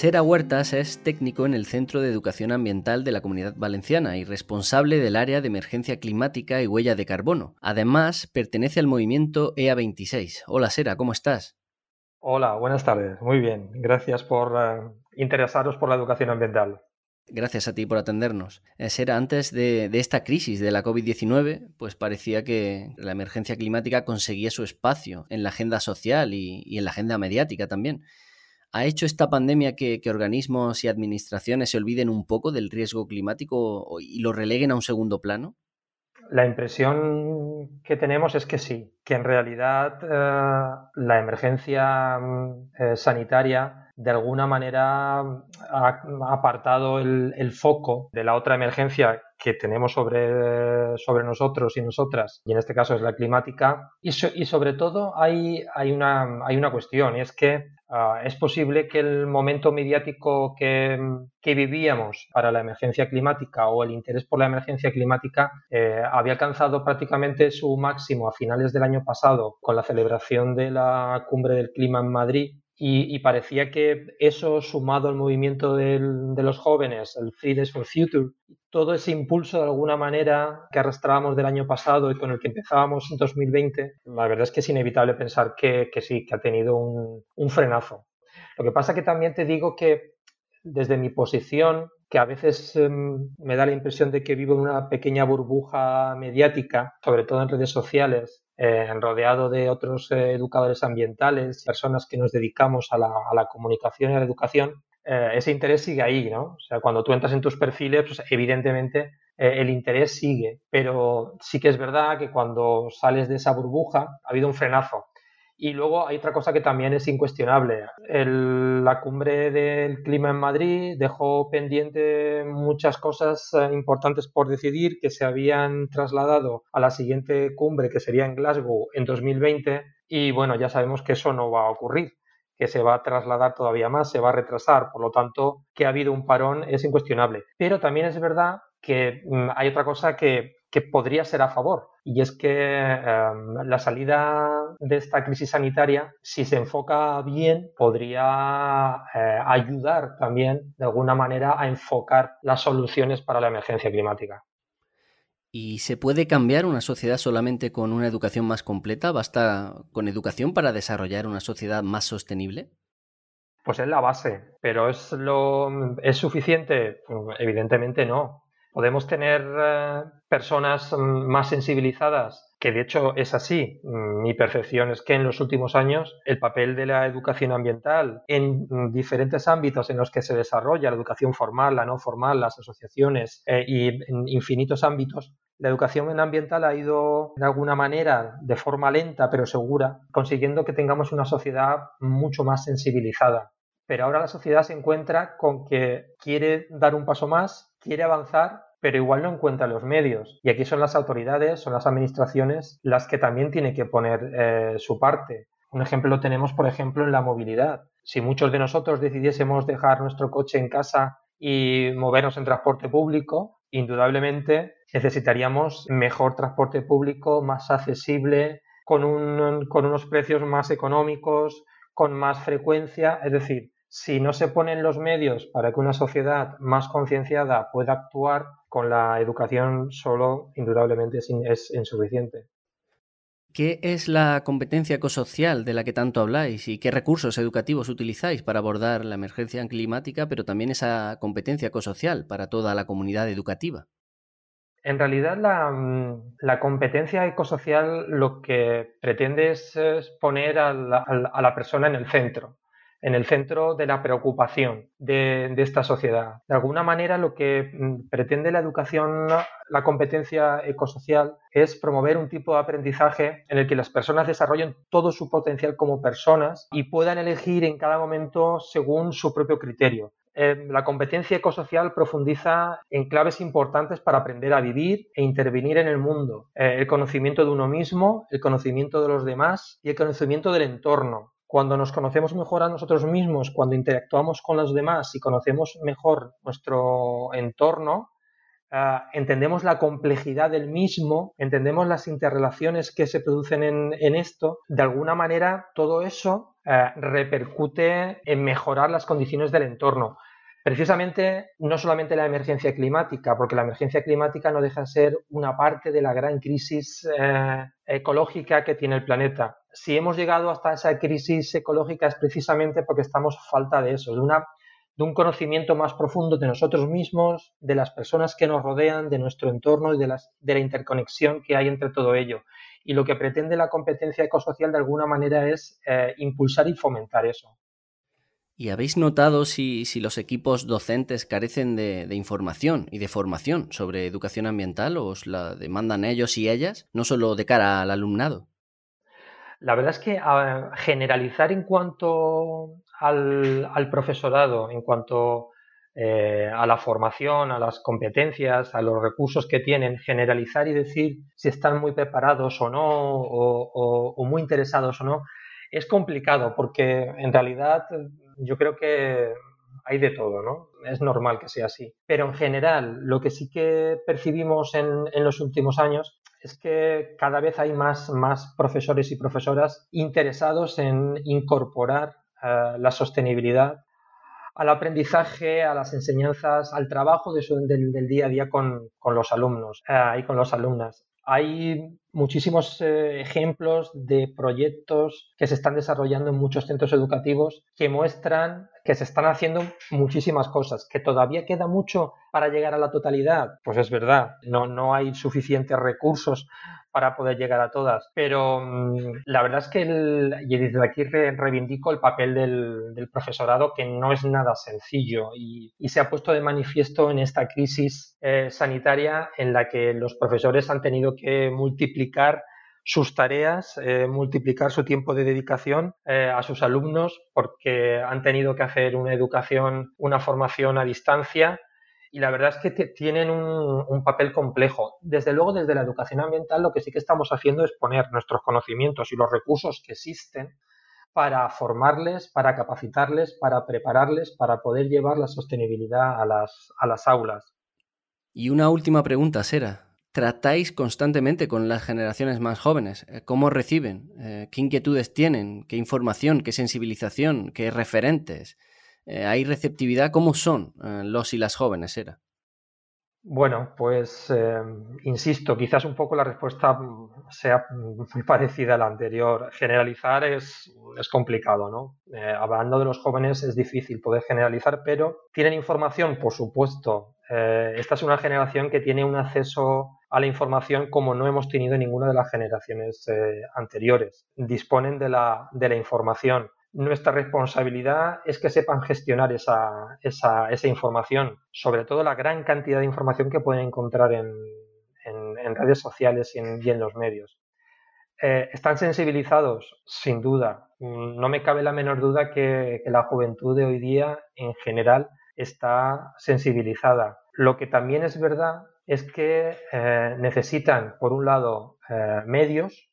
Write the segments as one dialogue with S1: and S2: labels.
S1: Sera Huertas es técnico en el Centro de Educación Ambiental de la Comunidad Valenciana y responsable del área de emergencia climática y huella de carbono. Además, pertenece al movimiento EA26. Hola Sera, ¿cómo estás?
S2: Hola, buenas tardes. Muy bien. Gracias por eh, interesaros por la educación ambiental.
S1: Gracias a ti por atendernos. Eh, Sera, antes de, esta crisis de la COVID-19, pues parecía que la emergencia climática conseguía su espacio en la agenda social y en la agenda mediática también. ¿Ha hecho esta pandemia que, organismos y administraciones se olviden un poco del riesgo climático y lo releguen a un segundo plano?
S2: La impresión que tenemos es que sí, que en realidad eh, la emergencia mm, eh, sanitaria de alguna manera ha apartado el, foco de la otra emergencia que tenemos sobre, sobre nosotros y nosotras, y en este caso es la climática. Y, y sobre todo hay, hay, una, hay una cuestión, y es que Ah, es posible que el momento mediático que, vivíamos para la emergencia climática o el interés por la emergencia climática eh, había alcanzado prácticamente su máximo a finales del año pasado con la celebración de la cumbre del clima en Madrid y, parecía que eso, sumado al movimiento de los jóvenes, el Fridays for Future, todo ese impulso de alguna manera que arrastrábamos del año pasado y con el que empezábamos en 2020, la verdad es que es inevitable pensar que, sí, que ha tenido un, un frenazo. Lo que pasa que también te digo que desde mi posición, que a veces em, me da la impresión de que vivo en una pequeña burbuja mediática, sobre todo en redes sociales, eh, rodeado de otros eh, educadores ambientales, personas que nos dedicamos a la, comunicación y a la educación, eh, ese interés sigue ahí, ¿no? O sea, cuando tú entras en tus perfiles, pues evidentemente el interés sigue, pero sí que es verdad que cuando sales de esa burbuja ha habido un frenazo. Y luego hay otra cosa que también es incuestionable. la cumbre del clima en Madrid dejó pendiente muchas cosas eh, importantes por decidir que se habían trasladado a la siguiente cumbre que sería en Glasgow en 2020 y bueno, ya sabemos que eso no va a ocurrir que se va a trasladar todavía más, se va a retrasar, por lo tanto, que ha habido un parón es incuestionable. Pero también es verdad que mm, hay otra cosa que que podría ser a favor. Y es que em, la salida de esta crisis sanitaria, si se enfoca bien, podría eh, ayudar también de alguna manera a enfocar las soluciones para la emergencia climática.
S1: ¿Y se puede cambiar una sociedad solamente con una educación más completa? ¿Basta con educación para desarrollar una sociedad más sostenible?
S2: Pues es la base, pero ¿es, lo, ¿es suficiente? Evidentemente no. Podemos tener eh, personas mm, más sensibilizadas, que de hecho es así. Mm, mi percepción es que en los últimos años el papel de la educación ambiental en mm, diferentes ámbitos en los que se desarrolla la educación formal, la no formal, las asociaciones eh, y en infinitos ámbitos, la educación ambiental ha ido de alguna manera, de forma lenta pero segura, consiguiendo que tengamos una sociedad mucho más sensibilizada. Pero ahora la sociedad se encuentra con que quiere dar un paso más quiere avanzar, pero igual no encuentra los medios. Y aquí son las autoridades, son las administraciones las que también tienen que poner eh, su parte. Un ejemplo lo tenemos, por ejemplo, en la movilidad. Si muchos de nosotros decidiésemos dejar nuestro coche en casa y movernos en transporte público, indudablemente necesitaríamos mejor transporte público, más accesible, con, con unos precios más económicos, con más frecuencia. Es decir, si no se ponen los medios para que una sociedad más concienciada pueda actuar, con la educación solo indudablemente es, insuficiente.
S1: ¿Qué es la competencia ecosocial de la que tanto habláis y qué recursos educativos utilizáis para abordar la emergencia climática, pero también esa competencia ecosocial para toda la comunidad educativa?
S2: En realidad, la, mm, competencia ecosocial lo que pretende es, poner a la persona en el centro en el centro de la preocupación de, esta sociedad. De alguna manera, lo que mm, pretende la educación, la competencia ecosocial, es promover un tipo de aprendizaje en el que las personas desarrollen todo su potencial como personas y puedan elegir en cada momento según su propio criterio. Eh, la competencia ecosocial profundiza en claves importantes para aprender a vivir e intervenir en el mundo. Eh, el conocimiento de uno mismo, el conocimiento de los demás y el conocimiento del entorno cuando nos conocemos mejor a nosotros mismos, cuando interactuamos con los demás y conocemos mejor nuestro entorno, ah, entendemos la complejidad del mismo, entendemos las interrelaciones que se producen en, esto, de alguna manera todo eso eh, repercute en mejorar las condiciones del entorno. Precisamente no solamente la emergencia climática, porque la emergencia climática no deja de ser una parte de la gran crisis eh, ecológica que tiene el planeta. Si hemos llegado hasta esa crisis ecológica es precisamente porque estamos falta de eso, de, una, de un conocimiento más profundo de nosotros mismos, de las personas que nos rodean, de nuestro entorno y de, las, de la interconexión que hay entre todo ello. Y lo que pretende la competencia ecosocial de alguna manera es eh, impulsar y fomentar eso.
S1: ¿Y habéis notado si, los equipos docentes carecen de, información y de formación sobre educación ambiental o os la demandan ellos y ellas, no solo de cara al alumnado?
S2: La verdad es que generalizar en cuanto al, profesorado, en cuanto eh, a la formación, a las competencias, a los recursos que tienen, generalizar y decir si están muy preparados o no, o muy interesados o no, es complicado porque en realidad yo creo que hay de todo, ¿no? Es normal que sea así. Pero en general, lo que sí que percibimos en, los últimos años es que cada vez hay más, más profesores y profesoras interesados en incorporar eh, la sostenibilidad al aprendizaje, a las enseñanzas, al trabajo del, día a día con, los alumnos eh, y con las alumnas. Hay muchísimos eh, ejemplos de proyectos que se están desarrollando en muchos centros educativos que muestran que se están haciendo muchísimas cosas, que todavía queda mucho para llegar a la totalidad. Pues es verdad, no, no hay suficientes recursos para poder llegar a todas. Pero mm, la verdad es que y desde aquí reivindico el papel del, profesorado, que no es nada sencillo y, se ha puesto de manifiesto en esta crisis eh, sanitaria en la que los profesores han tenido que multiplicar sus tareas, eh, multiplicar su tiempo de dedicación eh, a sus alumnos porque han tenido que hacer una educación, una formación a distancia y la verdad es que tienen un, papel complejo. Desde luego, desde la educación ambiental, lo que sí que estamos haciendo es poner nuestros conocimientos y los recursos que existen para formarles, para capacitarles, para prepararles, para poder llevar la sostenibilidad a las, a las aulas.
S1: Y una última pregunta, Sera. ¿Tratáis constantemente con las generaciones más jóvenes? Eh, ¿Cómo reciben? Eh, ¿Qué inquietudes tienen? ¿Qué información? ¿Qué sensibilización? ¿Qué referentes? Eh, ¿Hay receptividad? ¿Cómo son los y las jóvenes, Era?
S2: Bueno, pues eh, insisto, quizás un poco la respuesta sea muy parecida a la anterior. Generalizar es, es complicado, ¿no? hablando de los jóvenes es difícil poder generalizar, pero tienen información, por supuesto. esta es una generación que tiene un acceso a la información como no hemos tenido ninguna de las generaciones anteriores. Disponen de la, de la información nuestra responsabilidad es que sepan gestionar esa, información, sobre todo la gran cantidad de información que pueden encontrar en, redes sociales y en, los medios. Eh, ¿Están sensibilizados? Sin duda. No me cabe la menor duda que, la juventud de hoy día en general está sensibilizada. Lo que también es verdad es que eh, necesitan, por un lado, eh, medios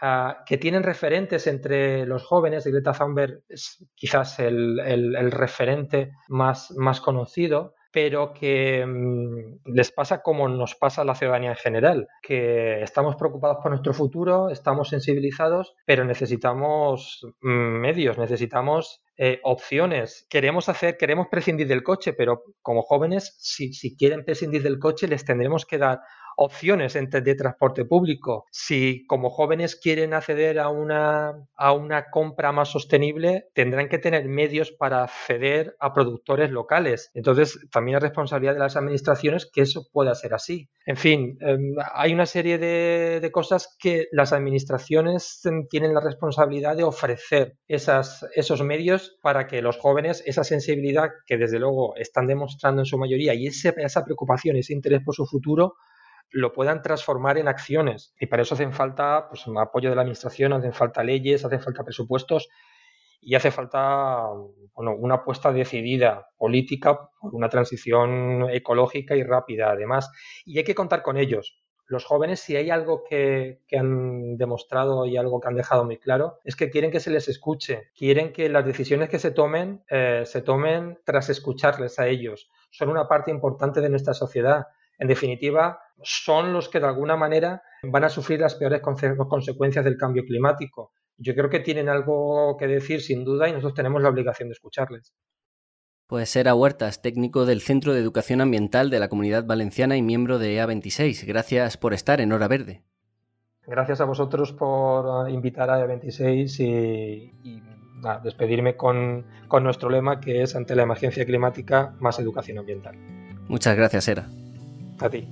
S2: Ah, que tienen referentes entre los jóvenes. Greta Thunberg es quizás el, referente más, más conocido, pero que mm, les pasa como nos pasa a la ciudadanía en general, que estamos preocupados por nuestro futuro, estamos sensibilizados, pero necesitamos mm, medios, necesitamos eh, opciones. Queremos hacer, queremos prescindir del coche, pero como jóvenes, si, si quieren prescindir del coche, les tendremos que dar opciones de transporte público. Si como jóvenes quieren acceder a una, a una compra más sostenible, tendrán que tener medios para acceder a productores locales. Entonces, también es responsabilidad de las administraciones que eso pueda ser así. En fin, em, hay una serie de, cosas que las administraciones tienen la responsabilidad de ofrecer esas, esos medios para que los jóvenes, esa sensibilidad que desde luego están demostrando en su mayoría y esa, esa preocupación, ese interés por su futuro, lo puedan transformar en acciones. Y para eso hacen falta pues, apoyo de la administración, hacen falta leyes, hacen falta presupuestos y hace falta bueno, una apuesta decidida política por una transición ecológica y rápida además. Y hay que contar con ellos. Los jóvenes, si hay algo que, han demostrado y algo que han dejado muy claro, es que quieren que se les escuche, quieren que las decisiones que se tomen eh, se tomen tras escucharles a ellos. Son una parte importante de nuestra sociedad en definitiva, son los que de alguna manera van a sufrir las peores consecuencias del cambio climático. yo creo que tienen algo que decir sin duda y nosotros tenemos la obligación de escucharles.
S1: Pues era Huertas, técnico del Centro de Educación Ambiental de la Comunidad Valenciana y miembro de EA26. Gracias por estar en Hora Verde.
S2: Gracias a vosotros por invitar a E26 y, despedirme con, con nuestro lema que es ante la emergencia climática más educación ambiental.
S1: Muchas gracias, Era.
S2: A ti.